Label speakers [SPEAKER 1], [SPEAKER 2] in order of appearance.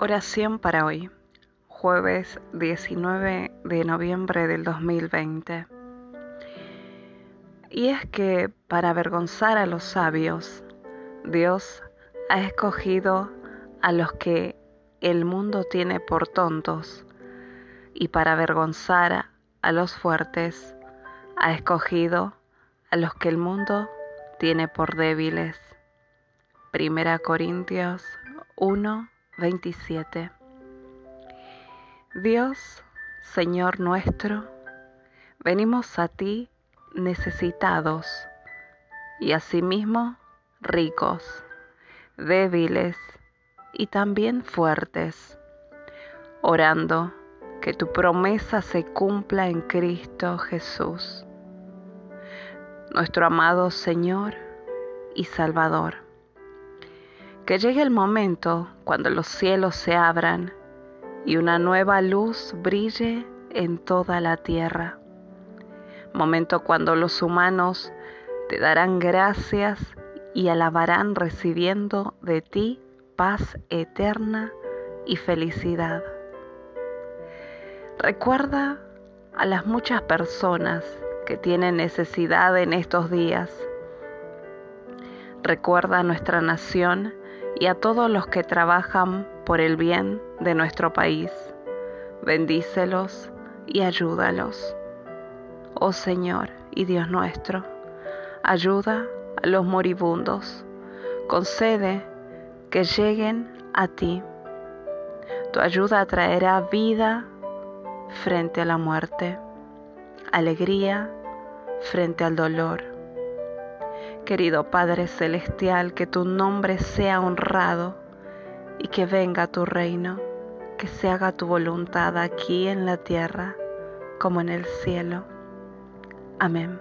[SPEAKER 1] Oración para hoy, jueves 19 de noviembre del 2020. Y es que para avergonzar a los sabios, Dios ha escogido a los que el mundo tiene por tontos, y para avergonzar a los fuertes, ha escogido a los que el mundo tiene por débiles. Primera Corintios 1 27. Dios, Señor nuestro, venimos a ti necesitados y asimismo ricos, débiles y también fuertes, orando que tu promesa se cumpla en Cristo Jesús, nuestro amado Señor y Salvador que llegue el momento cuando los cielos se abran y una nueva luz brille en toda la tierra. Momento cuando los humanos te darán gracias y alabarán recibiendo de ti paz eterna y felicidad. Recuerda a las muchas personas que tienen necesidad en estos días. Recuerda a nuestra nación y a todos los que trabajan por el bien de nuestro país. Bendícelos y ayúdalos. Oh Señor y Dios nuestro, ayuda a los moribundos. Concede que lleguen a ti. Tu ayuda traerá vida frente a la muerte, alegría frente al dolor Querido Padre Celestial, que tu nombre sea honrado y que venga tu reino, que se haga tu voluntad aquí en la tierra como en el cielo. Amén.